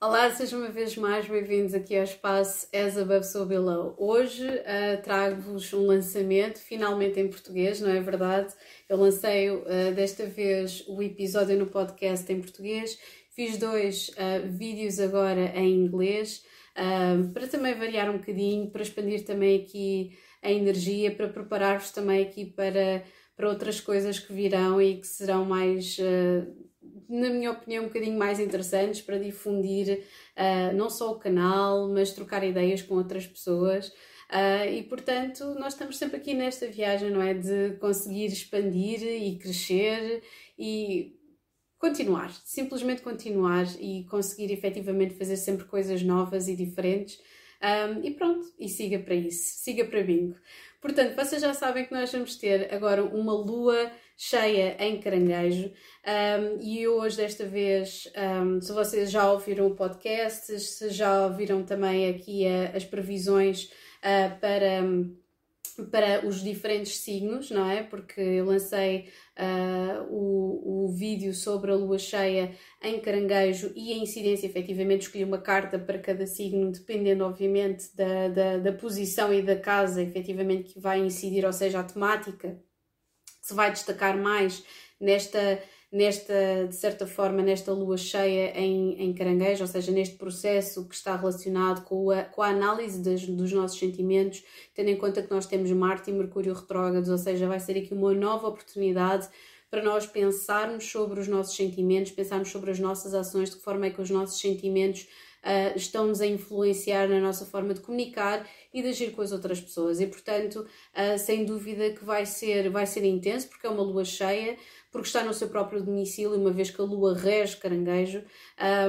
Olá, sejam uma vez mais bem-vindos aqui ao espaço As Above So Below. Hoje uh, trago-vos um lançamento, finalmente em português, não é verdade? Eu lancei uh, desta vez o episódio no podcast em português, fiz dois uh, vídeos agora em inglês, para também variar um bocadinho, para expandir também aqui a energia, para preparar-vos também aqui para, para outras coisas que virão e que serão mais na minha opinião, um bocadinho mais interessantes para difundir uh, não só o canal, mas trocar ideias com outras pessoas. Uh, e portanto, nós estamos sempre aqui nesta viagem, não é? De conseguir expandir e crescer e continuar, simplesmente continuar e conseguir efetivamente fazer sempre coisas novas e diferentes. Um, e pronto, e siga para isso, siga para bingo. Portanto, vocês já sabem que nós vamos ter agora uma lua cheia em caranguejo um, e hoje, desta vez, um, se vocês já ouviram o podcast, se já ouviram também aqui a, as previsões uh, para para os diferentes signos, não é? Porque eu lancei uh, o, o vídeo sobre a lua cheia em caranguejo e a incidência, efetivamente, escolhi uma carta para cada signo, dependendo, obviamente, da, da, da posição e da casa, efetivamente, que vai incidir, ou seja, a temática que se vai destacar mais nesta nesta, de certa forma, nesta lua cheia em, em caranguejo, ou seja, neste processo que está relacionado com a, com a análise das, dos nossos sentimentos, tendo em conta que nós temos Marte e Mercúrio retrógrados, ou seja, vai ser aqui uma nova oportunidade para nós pensarmos sobre os nossos sentimentos, pensarmos sobre as nossas ações, de que forma é que os nossos sentimentos uh, estão-nos a influenciar na nossa forma de comunicar e de agir com as outras pessoas. E, portanto, uh, sem dúvida que vai ser, vai ser intenso, porque é uma lua cheia, porque está no seu próprio domicílio, uma vez que a lua rege caranguejo,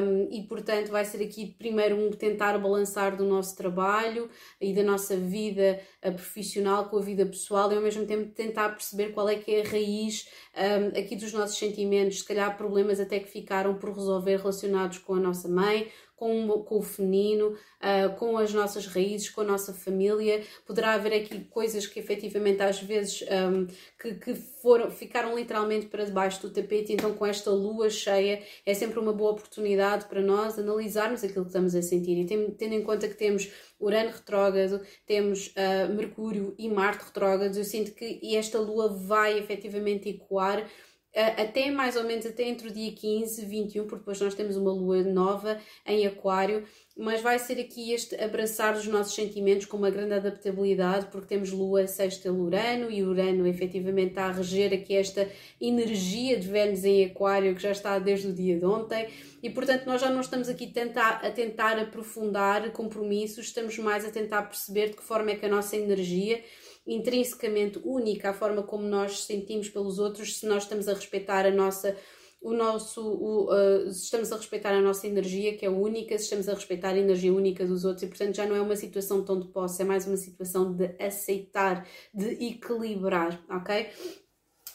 um, e portanto vai ser aqui primeiro um tentar balançar do nosso trabalho e da nossa vida uh, profissional com a vida pessoal e ao mesmo tempo tentar perceber qual é que é a raiz um, aqui dos nossos sentimentos, se calhar problemas até que ficaram por resolver relacionados com a nossa mãe, com, com o feminino, uh, com as nossas raízes, com a nossa família. Poderá haver aqui coisas que efetivamente às vezes um, que, que foram, ficaram literalmente para debaixo do tapete, então com esta lua cheia é sempre uma boa oportunidade para nós analisarmos aquilo que estamos a sentir e tendo em conta que temos Urano retrógrado, temos uh, Mercúrio e Marte retrógrados, eu sinto que esta lua vai efetivamente ecoar até mais ou menos até entre o dia 15 e 21, porque depois nós temos uma lua nova em Aquário, mas vai ser aqui este abraçar os nossos sentimentos com uma grande adaptabilidade, porque temos lua sexta Urano e Urano efetivamente está a reger aqui esta energia de Vênus em Aquário que já está desde o dia de ontem. E portanto nós já não estamos aqui tentar, a tentar aprofundar compromissos, estamos mais a tentar perceber de que forma é que a nossa energia intrinsecamente única, a forma como nós sentimos pelos outros, se nós estamos a respeitar a nossa o nosso o, uh, estamos a respeitar a nossa energia que é única, se estamos a respeitar a energia única dos outros e portanto já não é uma situação tão de posse, é mais uma situação de aceitar, de equilibrar, ok?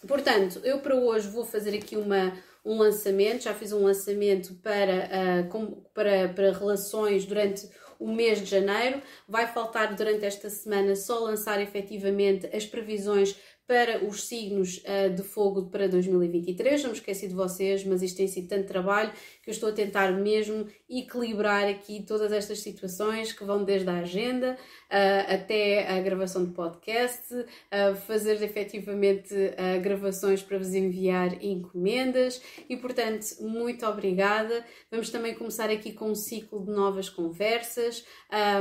Portanto, eu para hoje vou fazer aqui uma, um lançamento, já fiz um lançamento para, uh, com, para, para relações durante o mês de janeiro. Vai faltar durante esta semana só lançar efetivamente as previsões para os signos uh, de fogo para 2023. Não me esqueci de vocês, mas isto tem sido tanto trabalho que eu estou a tentar mesmo equilibrar aqui todas estas situações que vão desde a agenda uh, até a gravação de podcast, uh, fazer efetivamente gravações para vos enviar encomendas e, portanto, muito obrigada. Vamos também começar aqui com um ciclo de novas conversas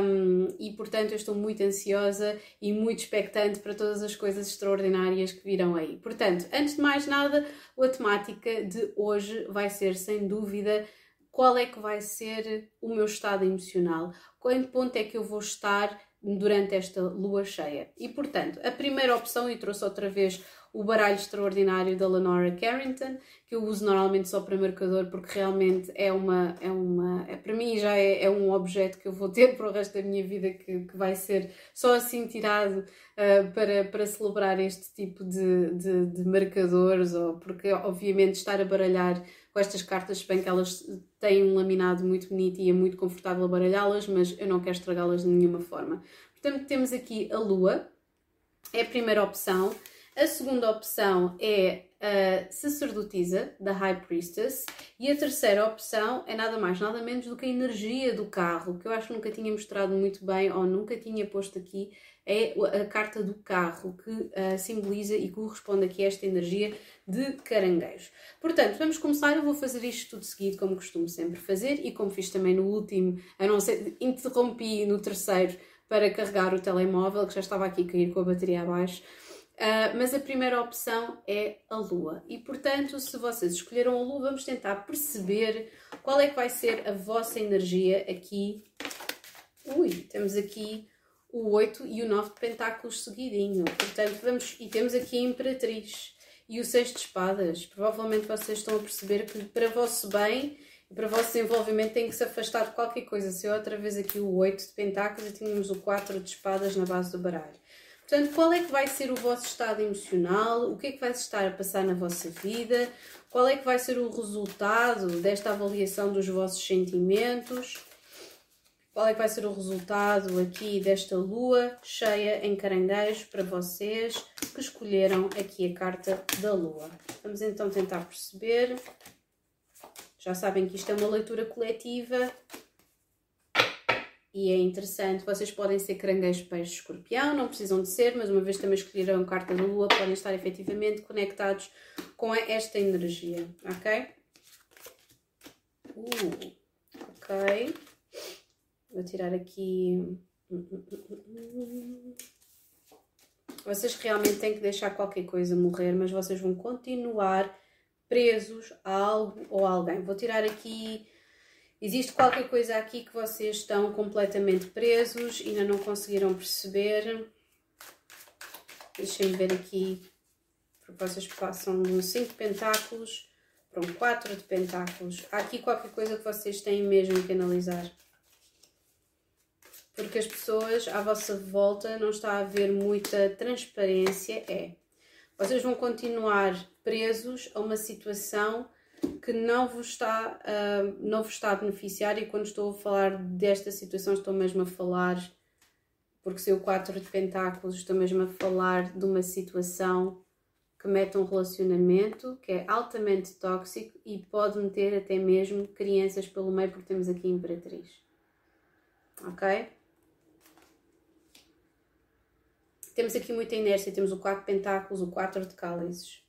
um, e, portanto, eu estou muito ansiosa e muito expectante para todas as coisas extraordinárias que virão aí. Portanto, antes de mais nada, a temática de hoje vai ser, sem dúvida, qual é que vai ser o meu estado emocional, qual ponto é que eu vou estar durante esta lua cheia. E portanto, a primeira opção, e trouxe outra vez o baralho extraordinário da Lenora Carrington, que eu uso normalmente só para marcador, porque realmente é uma, é uma, é, para mim já é, é um objeto que eu vou ter para o resto da minha vida, que, que vai ser só assim tirado uh, para, para celebrar este tipo de, de, de marcadores, ou porque obviamente estar a baralhar com estas cartas, bem que elas têm um laminado muito bonito e é muito confortável baralhá-las, mas eu não quero estragá-las de nenhuma forma. Portanto, temos aqui a Lua, é a primeira opção. A segunda opção é a sacerdotisa, da High Priestess, e a terceira opção é nada mais, nada menos do que a energia do carro, que eu acho que nunca tinha mostrado muito bem ou nunca tinha posto aqui, é a carta do carro, que uh, simboliza e corresponde aqui a esta energia de caranguejo. Portanto, vamos começar. Eu vou fazer isto tudo seguido, como costumo sempre fazer, e como fiz também no último, a não ser, interrompi no terceiro para carregar o telemóvel, que já estava aqui a cair com a bateria abaixo. Uh, mas a primeira opção é a Lua. E portanto, se vocês escolheram a Lua, vamos tentar perceber qual é que vai ser a vossa energia aqui. Ui, temos aqui o 8 e o 9 de pentáculos seguidinho. Portanto, vamos. E temos aqui a Imperatriz e o 6 de espadas. Provavelmente vocês estão a perceber que para vosso bem e para o vosso desenvolvimento tem que se afastar de qualquer coisa. Se eu outra vez aqui o 8 de pentáculos e tínhamos o 4 de espadas na base do baralho. Portanto, qual é que vai ser o vosso estado emocional? O que é que vai estar a passar na vossa vida? Qual é que vai ser o resultado desta avaliação dos vossos sentimentos? Qual é que vai ser o resultado aqui desta lua cheia em caranguejo para vocês que escolheram aqui a carta da lua? Vamos então tentar perceber. Já sabem que isto é uma leitura coletiva e é interessante, vocês podem ser caranguejo, peixe, escorpião, não precisam de ser, mas uma vez também escolheram carta da lua, podem estar efetivamente conectados com esta energia, ok? Uh, ok. Vou tirar aqui... Vocês realmente têm que deixar qualquer coisa morrer, mas vocês vão continuar presos a algo ou a alguém. Vou tirar aqui Existe qualquer coisa aqui que vocês estão completamente presos ainda não conseguiram perceber. Deixem-me ver aqui, porque vocês passam de um 5 de pentáculos para um 4 de pentáculos. Há aqui qualquer coisa que vocês têm mesmo que analisar. Porque as pessoas à vossa volta não está a haver muita transparência. É. Vocês vão continuar presos a uma situação que não vos está, uh, não vos está a beneficiar e quando estou a falar desta situação estou mesmo a falar, porque se o 4 de pentáculos estou mesmo a falar de uma situação que mete um relacionamento que é altamente tóxico e pode meter até mesmo crianças pelo meio porque temos aqui Imperatriz. Ok? Temos aqui muita inércia, temos o 4 de pentáculos, o 4 de cálices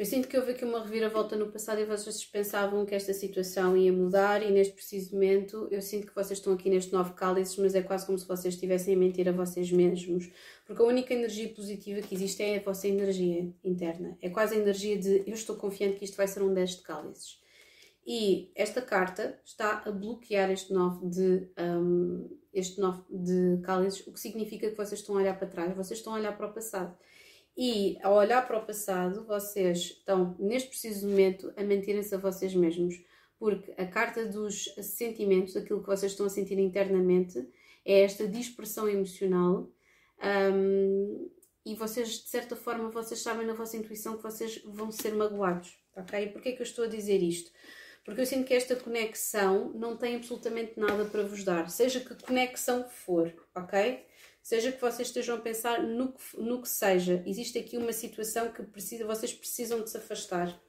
eu sinto que houve aqui uma reviravolta no passado e vocês pensavam que esta situação ia mudar e neste preciso momento eu sinto que vocês estão aqui neste novo cálices, mas é quase como se vocês estivessem a mentir a vocês mesmos. Porque a única energia positiva que existe é a vossa energia interna. É quase a energia de eu estou confiante que isto vai ser um 10 de cálices. E esta carta está a bloquear este 9 de, um, este 9 de cálices, o que significa que vocês estão a olhar para trás, vocês estão a olhar para o passado. E ao olhar para o passado, vocês estão, neste preciso momento, a mentirem-se a vocês mesmos. Porque a carta dos sentimentos, aquilo que vocês estão a sentir internamente, é esta dispersão emocional. Um, e vocês, de certa forma, vocês sabem na vossa intuição que vocês vão ser magoados. Ok? Porquê é que eu estou a dizer isto? Porque eu sinto que esta conexão não tem absolutamente nada para vos dar, seja que conexão for, ok? Seja que vocês estejam a pensar no que, no que seja, existe aqui uma situação que precisa, vocês precisam de se afastar.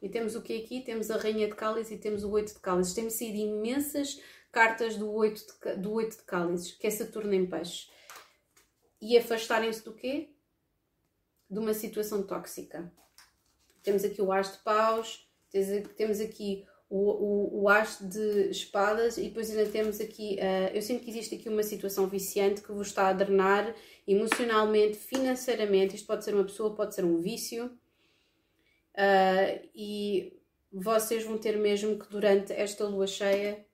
E temos o que aqui? Temos a Rainha de Cálices e temos o Oito de Cálices. Temos sido imensas cartas do Oito de, do oito de Cálices, que é Saturno em peixe. E afastarem-se do quê? De uma situação tóxica. Temos aqui o As de Paus, temos aqui o, o, o de espadas. E depois ainda temos aqui, uh, eu sinto que existe aqui uma situação viciante que vos está a drenar emocionalmente, financeiramente, isto pode ser uma pessoa, pode ser um vício. Uh, e vocês vão ter mesmo que durante esta lua cheia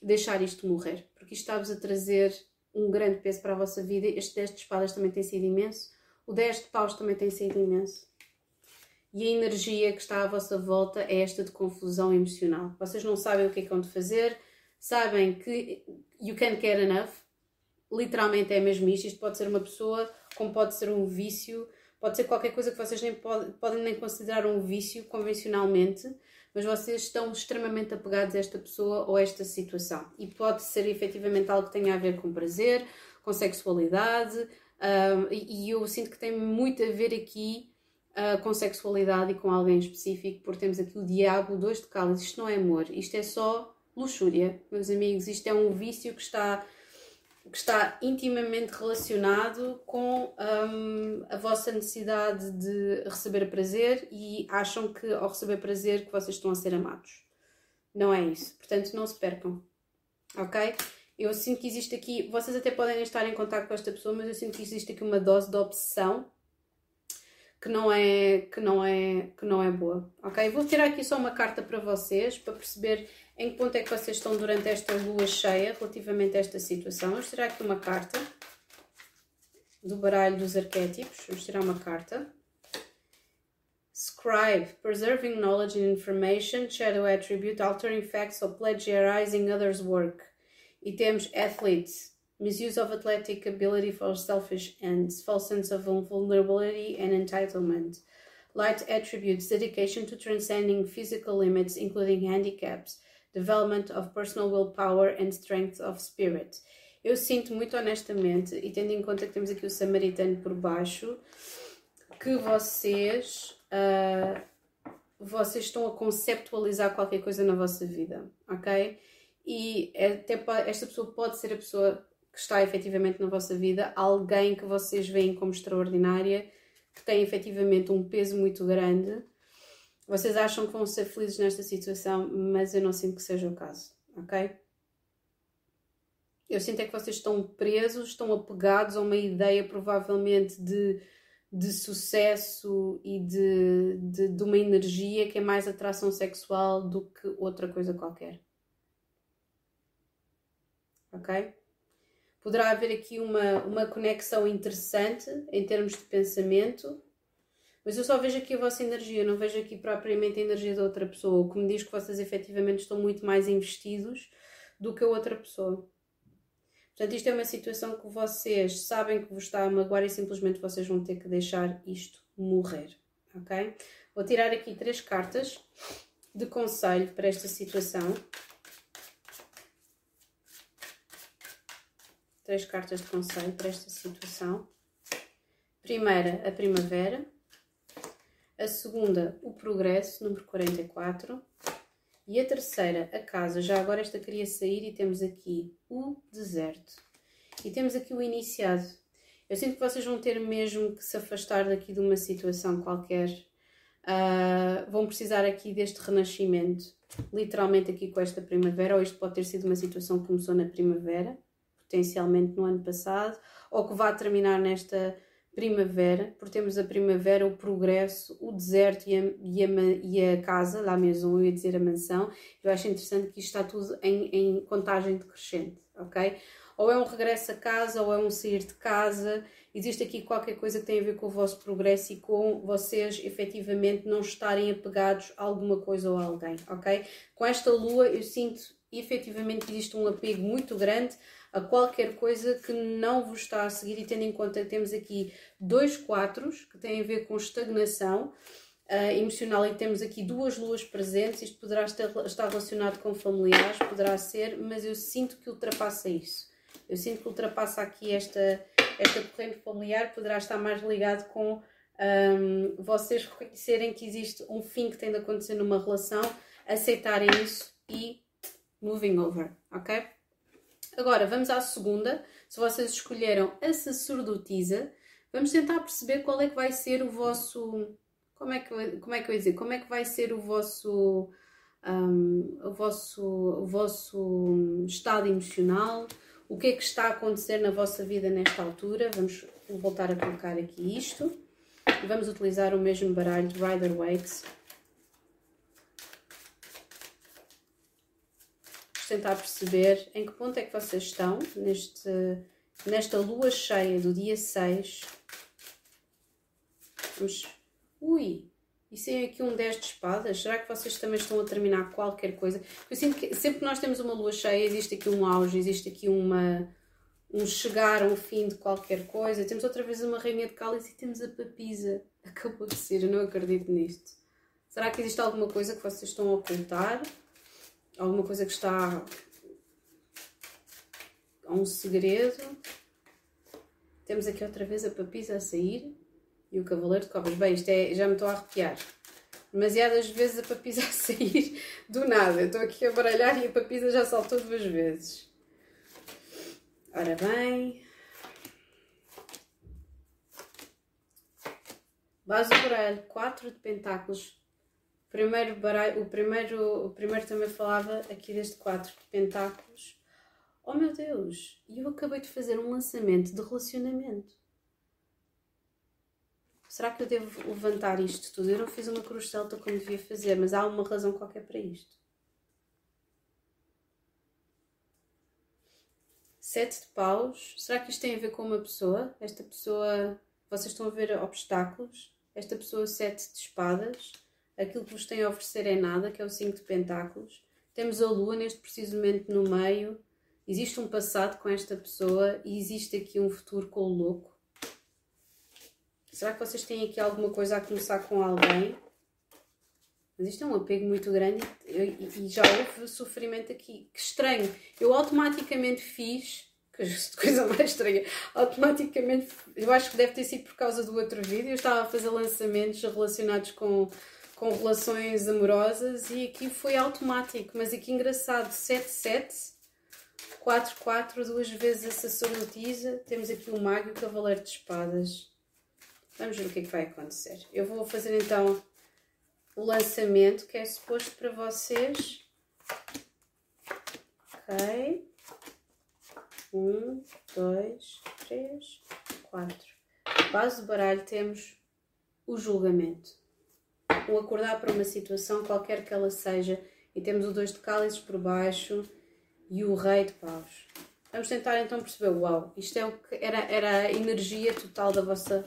deixar isto morrer, porque isto está-vos a trazer um grande peso para a vossa vida, este 10 de espadas também tem sido imenso, o 10 de paus também tem sido imenso e a energia que está à vossa volta é esta de confusão emocional. Vocês não sabem o que é que vão de fazer, sabem que you can't get enough, literalmente é mesmo isto. Isto pode ser uma pessoa, como pode ser um vício, pode ser qualquer coisa que vocês nem pode, podem nem considerar um vício convencionalmente, mas vocês estão extremamente apegados a esta pessoa ou a esta situação. E pode ser efetivamente algo que tenha a ver com prazer, com sexualidade, Um, e, e eu sinto que tem muito a ver aqui uh, com sexualidade e com alguém específico, porque temos aqui o diabo, dois de cálice. Isto não é amor, isto é só luxúria, meus amigos. Isto é um vício que está, que está intimamente relacionado com um, a vossa necessidade de receber prazer e acham que ao receber prazer que vocês estão a ser amados. Não é isso. Portanto, não se percam. Ok? Eu sinto que existe aqui, vocês até podem estar em contato com esta pessoa, mas eu sinto que existe aqui uma dose de obsessão que não é que não é que não é boa, ok? Vou tirar aqui só uma carta para vocês para perceber em que ponto é que vocês estão durante esta lua cheia relativamente a esta situação. Vamos tirar aqui uma carta do baralho dos arquétipos. Vamos tirar uma carta. Scribe, preserving knowledge and information, shadow attribute, altering facts or plagiarizing others' work. E temos athlete, misuse of athletic ability for selfish ends, false sense of vulnerability and entitlement. Light attributes, dedication to transcending physical limits, including handicaps, development of personal willpower and strength of spirit. Eu sinto muito honestamente, e tendo em conta que temos aqui o samaritano por baixo, que vocês, uh, vocês estão a conceptualizar qualquer coisa na vossa vida, ok? E até esta pessoa pode ser a pessoa que está efetivamente na vossa vida, alguém que vocês veem como extraordinária, que tem efetivamente um peso muito grande. Vocês acham que vão ser felizes nesta situação, mas eu não sinto que seja o caso, ok? Eu sinto é que vocês estão presos, estão apegados a uma ideia provavelmente de, de sucesso e de, de, de uma energia que é mais atração sexual do que outra coisa qualquer. Ok? Poderá haver aqui uma, uma conexão interessante em termos de pensamento, mas eu só vejo aqui a vossa energia, não vejo aqui propriamente a energia da outra pessoa, o que me diz que vocês efetivamente estão muito mais investidos do que a outra pessoa. Portanto, isto é uma situação que vocês sabem que vos está a magoar e simplesmente vocês vão ter que deixar isto morrer, ok? Vou tirar aqui três cartas de conselho para esta situação. Três cartas de conselho para esta situação. Primeira, a primavera. A segunda, o progresso, número 44. E a terceira, a casa. Já agora esta queria sair e temos aqui o deserto. E temos aqui o iniciado. Eu sinto que vocês vão ter mesmo que se afastar daqui de uma situação qualquer. Uh, vão precisar aqui deste renascimento. Literalmente aqui com esta primavera. Ou isto pode ter sido uma situação que começou na primavera potencialmente no ano passado, ou que vá terminar nesta primavera, porque temos a primavera, o progresso, o deserto e a, e a, e a casa, la maison, eu ia dizer a mansão. Eu acho interessante que isto está tudo em, em contagem decrescente, ok? Ou é um regresso a casa, ou é um sair de casa. Existe aqui qualquer coisa que tem a ver com o vosso progresso e com vocês efetivamente não estarem apegados a alguma coisa ou a alguém, ok? Com esta lua eu sinto efetivamente que existe um apego muito grande a qualquer coisa que não vos está a seguir e tendo em conta que temos aqui dois quatros que têm a ver com estagnação uh, emocional e temos aqui duas luas presentes, isto poderá estar, relacionado com familiares, poderá ser, mas eu sinto que ultrapassa isso. Eu sinto que ultrapassa aqui esta, esta corrente familiar, poderá estar mais ligado com um, vocês reconhecerem que existe um fim que tem de acontecer numa relação, aceitarem isso e moving over, ok? Agora, vamos à segunda. Se vocês escolheram a sacerdotisa, vamos tentar perceber qual é que vai ser o vosso... Como é que, como é que eu ia dizer? Como é que vai ser o vosso... Um, o, vosso, o vosso estado emocional, o que é que está a acontecer na vossa vida nesta altura. Vamos voltar a colocar aqui isto. Vamos utilizar o mesmo baralho de Rider Waite tentar perceber em que ponto é que vocês estão neste, nesta lua cheia do dia 6. Vamos. Ui! E tem aqui um 10 de espadas. Será que vocês também estão a terminar qualquer coisa? Eu sinto que sempre que nós temos uma lua cheia, existe aqui um auge, existe aqui uma, um chegar a um fim de qualquer coisa. Temos outra vez uma rainha de cálice e temos a papisa. Acabou de ser, eu não acredito nisto. Será que existe alguma coisa que vocês estão a ocultar? Alguma coisa que está a um segredo. Temos aqui outra vez a papisa a sair e o cavaleiro de copas. Bem, isto é, já me estou a arrepiar. Demasiadas vezes a papisa a sair do nada. Eu estou aqui a baralhar e a papisa já saltou duas vezes. Ora bem. Base do baralho, 4 de pentáculos. Primeiro baralho, o, primeiro, o primeiro também falava aqui deste 4 de pentáculos. Oh meu Deus! E eu acabei de fazer um lançamento de relacionamento. Será que eu devo levantar isto tudo? Eu não fiz uma cruz celta como devia fazer, mas há uma razão qualquer para isto. Sete de paus. Será que isto tem a ver com uma pessoa? Esta pessoa. Vocês estão a ver obstáculos? Esta pessoa, sete de espadas. Aquilo que vos tem a oferecer é nada, que é o cinco de pentáculos. Temos a lua neste preciso momento no meio. Existe um passado com esta pessoa e existe aqui um futuro com o louco. Será que vocês têm aqui alguma coisa a começar com alguém? Mas isto é um apego muito grande e, e já houve sofrimento aqui. Que estranho. Eu automaticamente fiz. Que coisa mais estranha. Automaticamente. Eu acho que deve ter sido por causa do outro vídeo. Eu estava a fazer lançamentos relacionados com, com relações amorosas e aqui foi automático. Mas aqui engraçado. 7-7. 4-4, duas vezes a sacerdotisa. Temos aqui o mago e o cavaleiro de espadas. Vamos ver o que é que vai acontecer. Eu vou fazer então o lançamento que é suposto para vocês. Ok. Um, dois, três, quatro. Base do baralho temos o julgamento. O acordar para uma situação, qualquer que ela seja, e temos o dois de cálices por baixo e o rei de paus. Vamos tentar então perceber, uau, isto é o que era, era a energia total da vossa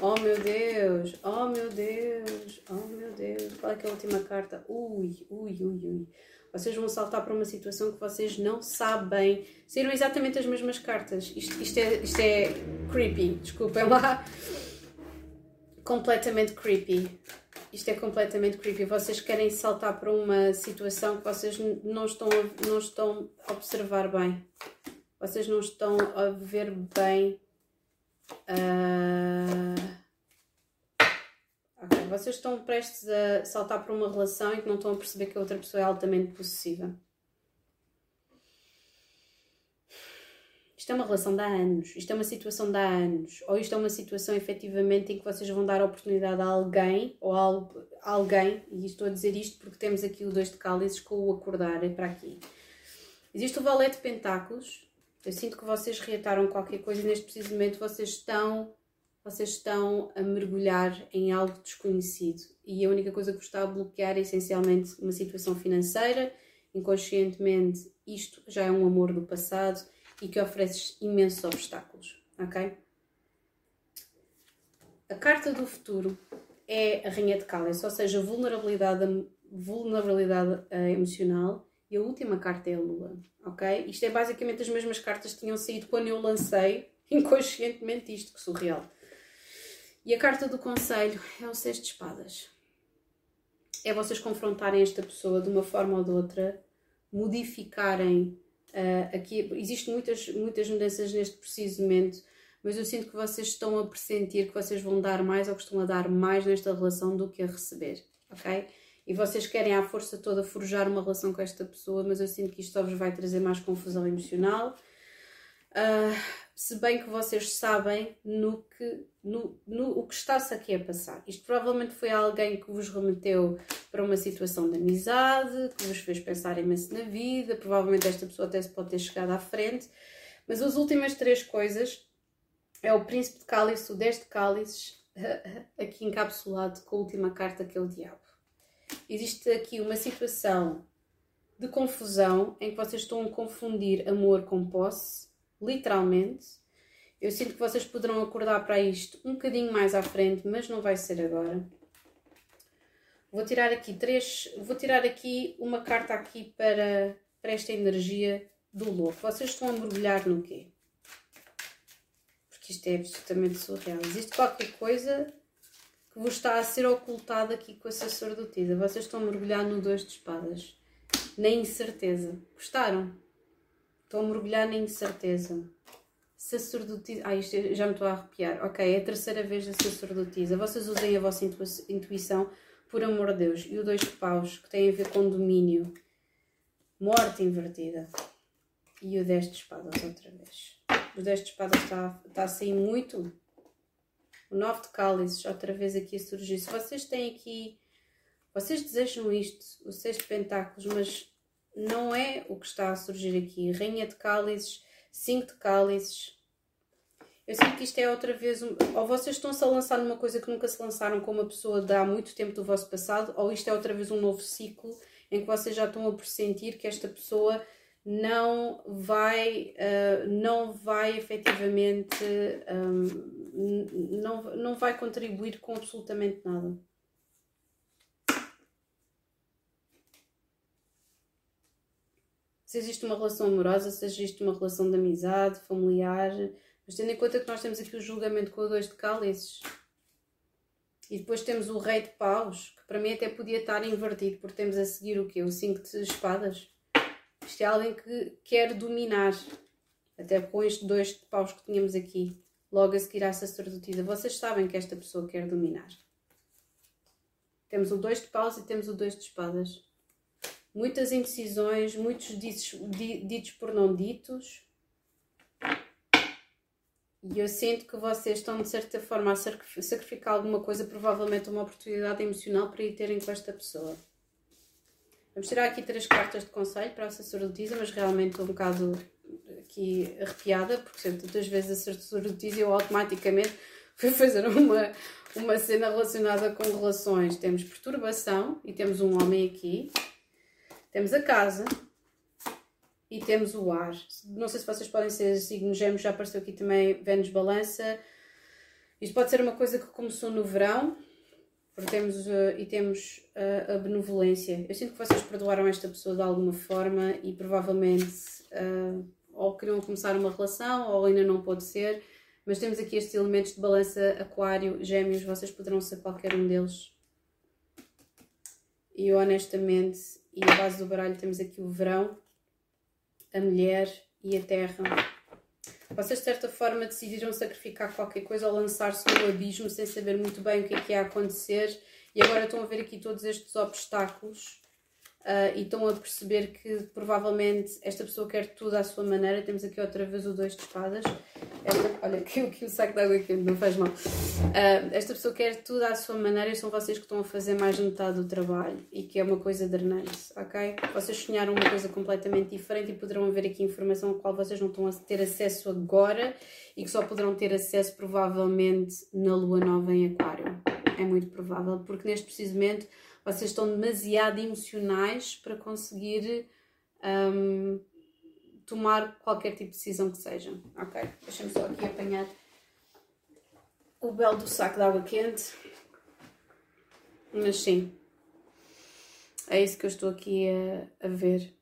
Oh meu Deus, oh meu Deus, oh meu Deus. Qual é que é a última carta? Ui, ui, ui, ui. Vocês vão saltar para uma situação que vocês não sabem. Saíram exatamente as mesmas cartas. Isto, isto, é, isto é creepy, desculpem lá. Completamente creepy. Isto é completamente creepy. Vocês querem saltar para uma situação que vocês não estão a, não estão a observar bem. Vocês não estão a ver bem Uh... Okay. Vocês estão prestes a saltar para uma relação e que não estão a perceber que a outra pessoa é altamente possessiva. Isto é uma relação de há anos, isto é uma situação de há anos, ou isto é uma situação efetivamente em que vocês vão dar oportunidade a alguém, ou a alguém, e estou a dizer isto porque temos aqui o dois de cálices com o acordar é para aqui. Existe o valete de pentáculos, eu sinto que vocês reataram qualquer coisa e neste preciso momento vocês estão, vocês estão a mergulhar em algo desconhecido. E a única coisa que vos está a bloquear é essencialmente uma situação financeira. Inconscientemente, isto já é um amor do passado e que oferece imensos obstáculos, ok? A carta do futuro é a Rainha de Cálice, ou seja, vulnerabilidade, vulnerabilidade uh, emocional e a última carta é a Lua, ok? Isto é basicamente as mesmas cartas que tinham saído quando eu lancei inconscientemente isto, que surreal. E a carta do conselho é o Seis de Espadas. É vocês confrontarem esta pessoa de uma forma ou de outra, modificarem. Uh, aqui existem muitas, muitas mudanças neste preciso momento, mas eu sinto que vocês estão a pressentir que vocês vão dar mais ou que estão a dar mais nesta relação do que a receber, ok? e vocês querem à força toda forjar uma relação com esta pessoa, mas eu sinto que isto só vos vai trazer mais confusão emocional. Uh, se bem que vocês sabem no que, no, no, o que está-se aqui a passar. Isto provavelmente foi alguém que vos remeteu para uma situação de amizade, que vos fez pensar imenso na vida, provavelmente esta pessoa até se pode ter chegado à frente, mas as últimas três coisas é o príncipe de cálice, o 10 de cálices, aqui encapsulado com a última carta que é o diabo existe aqui uma situação de confusão em que vocês estão a confundir amor com posse, literalmente. Eu sinto que vocês poderão acordar para isto um bocadinho mais à frente, mas não vai ser agora. Vou tirar aqui três, vou tirar aqui uma carta aqui para, para esta energia do louco. Vocês estão a mergulhar no quê? Porque isto é absolutamente surreal. Existe qualquer coisa que vos está a ser ocultado aqui com a sacerdotisa. Vocês estão a mergulhar no dois de espadas. Na incerteza. Gostaram? Estão a mergulhar na incerteza. sacerdotisa. Ah, isto já me estou a arrepiar. Ok, é a terceira vez da sacerdotisa. Vocês usem a vossa intuição, por amor de Deus. E o dois de paus, que tem a ver com domínio. Morte invertida. E o 10 de espadas outra vez. O 10 de espadas está, está a sair muito. O 9 de cálices outra vez aqui a surgir. Se vocês têm aqui. Vocês desejam isto, o 6 de pentáculos, mas não é o que está a surgir aqui. Rainha de cálices, 5 de cálices. Eu sinto que isto é outra vez. Um, ou vocês estão-se a lançar numa coisa que nunca se lançaram com uma pessoa de há muito tempo do vosso passado, ou isto é outra vez um novo ciclo em que vocês já estão a pressentir que esta pessoa não vai, uh, não vai efetivamente, um, não, não vai contribuir com absolutamente nada. Se existe uma relação amorosa, se existe uma relação de amizade, familiar, mas tendo em conta que nós temos aqui o julgamento com o dois de cálices e depois temos o rei de paus, que para mim até podia estar invertido, porque temos a seguir o quê? O cinco de espadas. Isto é alguém que quer dominar, até com estes dois de paus que tínhamos aqui, logo a seguir à sacerdotisa. Vocês sabem que esta pessoa quer dominar. Temos o dois de paus e temos o dois de espadas. Muitas indecisões, muitos ditos, ditos por não ditos, e eu sinto que vocês estão, de certa forma, a sacrificar alguma coisa, provavelmente uma oportunidade emocional para ir terem com esta pessoa. Vamos tirar aqui três cartas de conselho para a sacerdotisa, mas realmente estou um bocado aqui arrepiada, porque sempre tantas vezes a sacerdotisa eu automaticamente fui fazer uma, uma cena relacionada com relações. Temos perturbação e temos um homem aqui. Temos a casa, e temos o ar. Não sei se vocês podem ser signos gêmeos, já apareceu aqui também Vênus Balança. Isto pode ser uma coisa que começou no verão porque temos, uh, e temos uh, a benevolência. Eu sinto que vocês perdoaram esta pessoa de alguma forma e provavelmente uh, ou queriam começar uma relação ou ainda não pode ser, mas temos aqui estes elementos de balança, aquário, gêmeos, vocês poderão ser qualquer um deles. E honestamente, e a base do baralho temos aqui o verão, a mulher e a terra. Vocês, de certa forma, decidiram sacrificar qualquer coisa ou lançar-se no abismo sem saber muito bem o que é que ia acontecer e agora estão a ver aqui todos estes obstáculos uh, e estão a perceber que provavelmente esta pessoa quer tudo à sua maneira. Temos aqui outra vez o dois de espadas. Esta, olha, que, que o saco de água aqui não faz mal. Uh, esta pessoa quer tudo à sua maneira e são vocês que estão a fazer mais de metade do trabalho e que é uma coisa drenante, ok? Vocês sonharam uma coisa completamente diferente e poderão ver aqui informação a qual vocês não estão a ter acesso agora e que só poderão ter acesso provavelmente na lua nova em Aquário. É muito provável, porque neste preciso momento vocês estão demasiado emocionais para conseguir um, tomar qualquer tipo de decisão que seja. Ok, deixa-me só aqui apanhar o belo do saco de água quente. Mas sim, é isso que eu estou aqui a, a ver.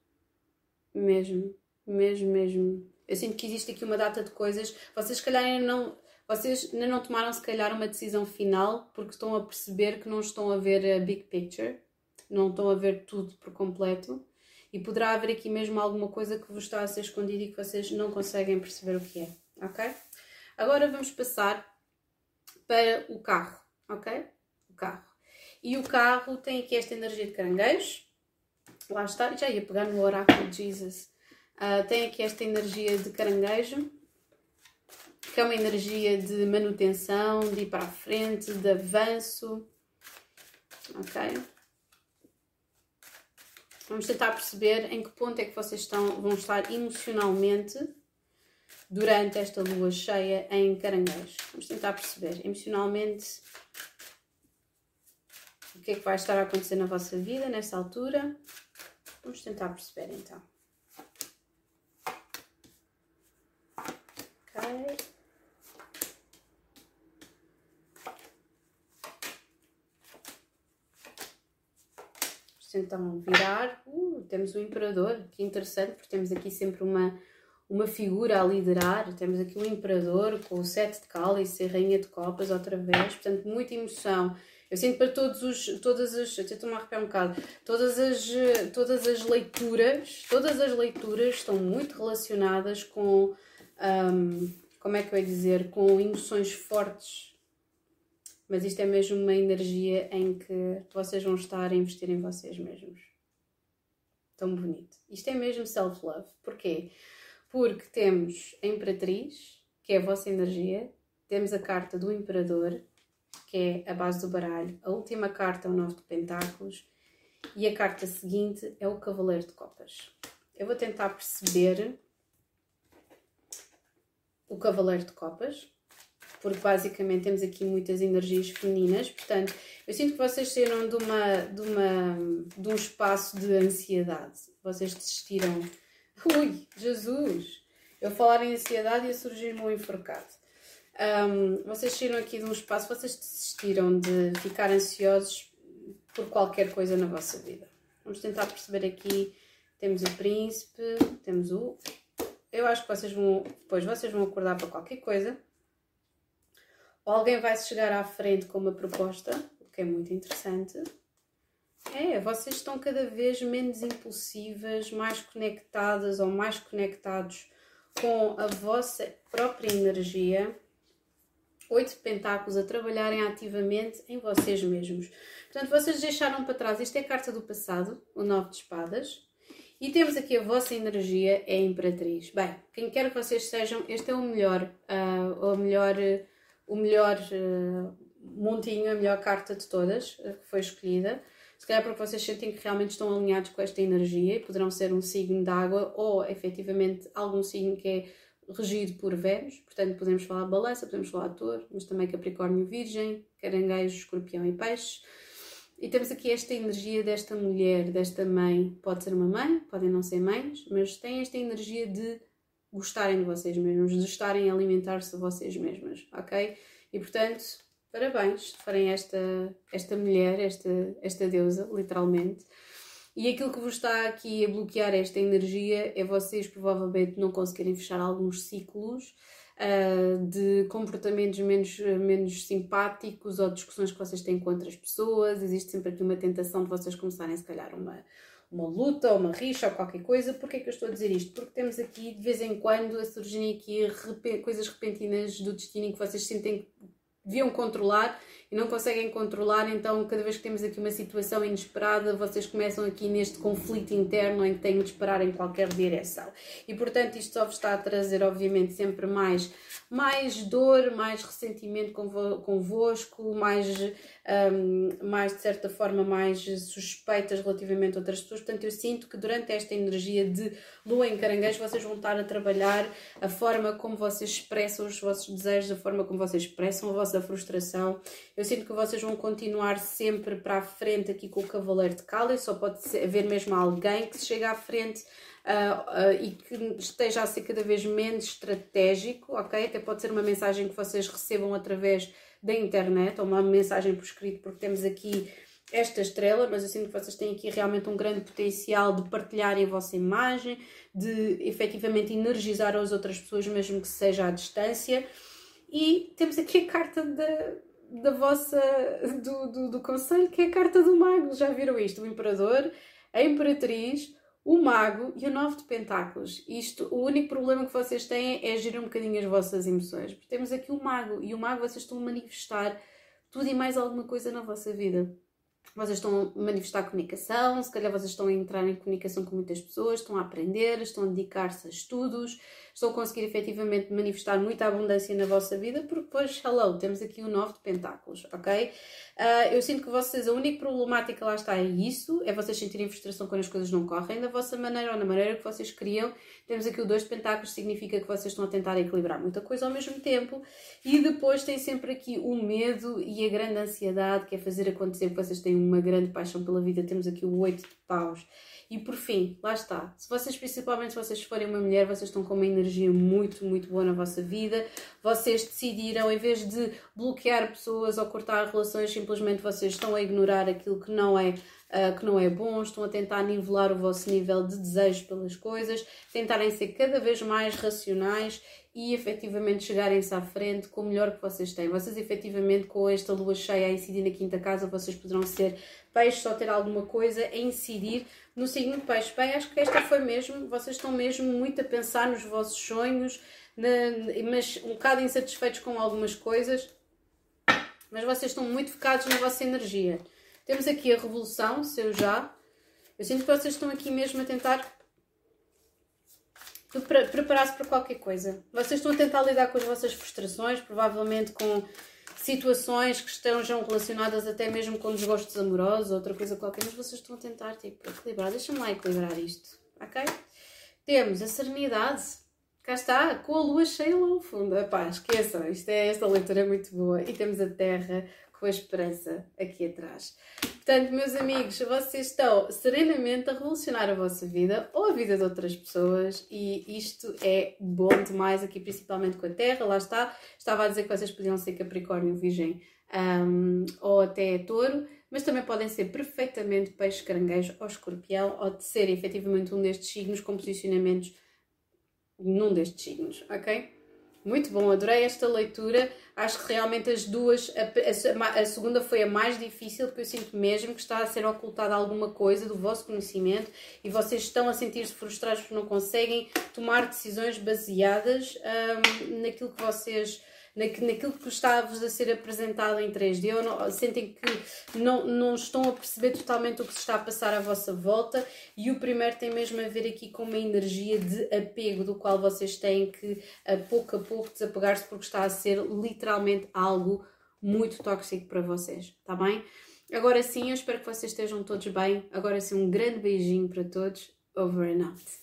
Mesmo, mesmo, mesmo. Eu sinto que existe aqui uma data de coisas. Vocês, se calhar, não vocês ainda não tomaram, se calhar, uma decisão final porque estão a perceber que não estão a ver a big picture, não estão a ver tudo por completo e poderá haver aqui mesmo alguma coisa que vos está a ser escondida e que vocês não conseguem perceber o que é, ok? Agora vamos passar para o carro, ok? O carro. E o carro tem aqui esta energia de caranguejo. Lá está, já ia pegar no oráculo de Jesus. Uh, tem aqui esta energia de caranguejo que é uma energia de manutenção, de ir para a frente, de avanço. Ok? Vamos tentar perceber em que ponto é que vocês estão, vão estar emocionalmente durante esta lua cheia em caranguejo. Vamos tentar perceber emocionalmente o que é que vai estar a acontecer na vossa vida nessa altura. Vamos tentar perceber então. Ok. Então virar, uh, temos o imperador, que interessante, porque temos aqui sempre uma, uma figura a liderar, temos aqui o imperador com o sete de cálice e rainha de copas outra vez, portanto muita emoção. Eu sinto para todos os, todas as, até estou-me a arrepiar um bocado, todas as, todas as leituras, todas as leituras estão muito relacionadas com, um, como é que eu ia dizer, com emoções fortes. Mas isto é mesmo uma energia em que vocês vão estar a investir em vocês mesmos. Tão bonito. Isto é mesmo self-love. Porquê? Porque temos a Imperatriz, que é a vossa energia, temos a carta do Imperador, que é a base do baralho, a última carta é o Nove de Pentáculos e a carta seguinte é o Cavaleiro de Copas. Eu vou tentar perceber o Cavaleiro de Copas, porque basicamente temos aqui muitas energias femininas, portanto, eu sinto que vocês saíram de, uma, de, uma, de um espaço de ansiedade. Vocês desistiram. Ui, Jesus! Eu falar em ansiedade ia surgir-me um enforcado. Um, vocês saíram aqui de um espaço, vocês desistiram de ficar ansiosos por qualquer coisa na vossa vida. Vamos tentar perceber aqui. Temos o príncipe, temos o. Eu acho que vocês vão. Depois vocês vão acordar para qualquer coisa. Ou alguém vai chegar à frente com uma proposta, o que é muito interessante. É, vocês estão cada vez menos impulsivas, mais conectadas ou mais conectados com a vossa própria energia. Oito pentáculos a trabalharem ativamente em vocês mesmos. Portanto, vocês deixaram para trás, isto é a carta do passado, o nove de espadas, e temos aqui a vossa energia, é a Imperatriz. Bem, quem quer que vocês sejam, este é o melhor, uh, o melhor, o melhor uh, montinho, a melhor carta de todas uh, que foi escolhida. Se calhar porque vocês sentem que realmente estão alinhados com esta energia e poderão ser um signo de água ou efetivamente algum signo que é regido por Vênus, portanto podemos falar balança, podemos falar touro, mas também Capricórnio Virgem, Caranguejo, Escorpião e Peixes. E temos aqui esta energia desta mulher, desta mãe. Pode ser uma mãe, podem não ser mães, mas tem esta energia de gostarem de vocês mesmos, de estarem a alimentar-se vocês mesmas, ok? E portanto, parabéns farem esta, esta mulher, esta, esta deusa, literalmente. E aquilo que vos está aqui a bloquear esta energia é vocês provavelmente não conseguirem fechar alguns ciclos uh, de comportamentos menos, menos simpáticos ou discussões que vocês têm com outras pessoas. Existe sempre aqui uma tentação de vocês começarem, se calhar, uma, uma luta uma rixa ou qualquer coisa. Porquê é que eu estou a dizer isto? Porque temos aqui, de vez em quando, a surgirem aqui coisas repentinas do destino que vocês sentem deviam controlar e não conseguem controlar, então cada vez que temos aqui uma situação inesperada, vocês começam aqui neste conflito interno em que têm de esperar em qualquer direção. E portanto isto só vos está a trazer, obviamente, sempre mais, mais dor, mais ressentimento convosco, mais, um, mais de certa forma, mais suspeitas relativamente a outras pessoas. Portanto, eu sinto que durante esta energia de lua em caranguejo, vocês vão estar a trabalhar a forma como vocês expressam os vossos desejos, a forma como vocês expressam a vossa frustração. Eu sinto que vocês vão continuar sempre para a frente aqui com o Cavaleiro de Cálice, só pode haver mesmo alguém que se chega à frente uh, uh, e que esteja a ser cada vez menos estratégico, ok? Até pode ser uma mensagem que vocês recebam através da internet ou uma mensagem por escrito, porque temos aqui esta estrela, mas eu sinto que vocês têm aqui realmente um grande potencial de partilharem a vossa imagem, de efetivamente energizar as outras pessoas, mesmo que seja à distância. E temos aqui a carta da, da vossa, do, do, do conselho, que é a carta do mago. Já viram isto? O imperador, a imperatriz, o mago e o nove de pentáculos. Isto, o único problema que vocês têm é gerir um bocadinho as vossas emoções. Porque temos aqui o mago e o mago vocês estão a manifestar tudo e mais alguma coisa na vossa vida vocês estão a manifestar comunicação, se calhar vocês estão a entrar em comunicação com muitas pessoas, estão a aprender, estão a dedicar-se a estudos, estão a conseguir efetivamente manifestar muita abundância na vossa vida, porque depois, hello, temos aqui o 9 de pentáculos, ok? Uh, eu sinto que vocês, a única problemática lá está é isso, é vocês sentirem frustração quando as coisas não correm da vossa maneira ou na maneira que vocês queriam. Temos aqui o 2 de pentáculos, significa que vocês estão a tentar equilibrar muita coisa ao mesmo tempo. E depois tem sempre aqui o medo e a grande ansiedade, que é fazer acontecer que vocês têm uma grande paixão pela vida. Temos aqui o 8 de paus. E por fim, lá está. Se vocês, principalmente se vocês forem uma mulher, vocês estão com uma energia muito, muito boa na vossa vida. Vocês decidiram, em vez de bloquear pessoas ou cortar relações, simplesmente vocês estão a ignorar aquilo que não é uh, que não é bom, estão a tentar nivelar o vosso nível de desejo pelas coisas, tentarem ser cada vez mais racionais e efetivamente chegarem-se à frente com o melhor que vocês têm. Vocês efetivamente com esta lua cheia a incidir na quinta casa, vocês poderão ser peixes ou ter alguma coisa a incidir no signo de peixe. Bem, acho que esta foi mesmo, vocês estão mesmo muito a pensar nos vossos sonhos, na, mas um bocado insatisfeitos com algumas coisas, mas vocês estão muito focados na vossa energia. Temos aqui a revolução, seu já. Eu sinto que vocês estão aqui mesmo a tentar preparar-se para qualquer coisa. Vocês estão a tentar lidar com as vossas frustrações, provavelmente com situações que estejam relacionadas até mesmo com desgostos amorosos, outra coisa qualquer, mas vocês estão a tentar tipo, equilibrar. Deixa-me lá equilibrar isto, ok? Temos a serenidade, cá está, com a lua cheia lá no fundo. Epá, esqueçam, isto é, esta leitura é muito boa. E temos a terra com a esperança aqui atrás. Portanto, meus amigos, vocês estão serenamente a revolucionar a vossa vida ou a vida de outras pessoas e isto é bom demais aqui, principalmente com a Terra. Lá está, estava a dizer que vocês podiam ser Capricórnio, Virgem um, ou até Touro, mas também podem ser perfeitamente Peixe, Caranguejo ou Escorpião ou de ser efetivamente um destes signos com posicionamentos num destes signos, ok? Muito bom, adorei esta leitura. Acho que realmente as duas, a, a, a, segunda foi a mais difícil, porque eu sinto mesmo que está a ser ocultada alguma coisa do vosso conhecimento e vocês estão a sentir-se frustrados porque não conseguem tomar decisões baseadas um, naquilo que vocês naquilo que está-vos a ser apresentado em 3D, ou não, sentem que não, não estão a perceber totalmente o que se está a passar à vossa volta. E o primeiro tem mesmo a ver aqui com uma energia de apego, do qual vocês têm que, a pouco a pouco, desapegar-se, porque está a ser literalmente algo muito tóxico para vocês, tá bem? Agora sim, eu espero que vocês estejam todos bem. Agora sim, um grande beijinho para todos. Over and out.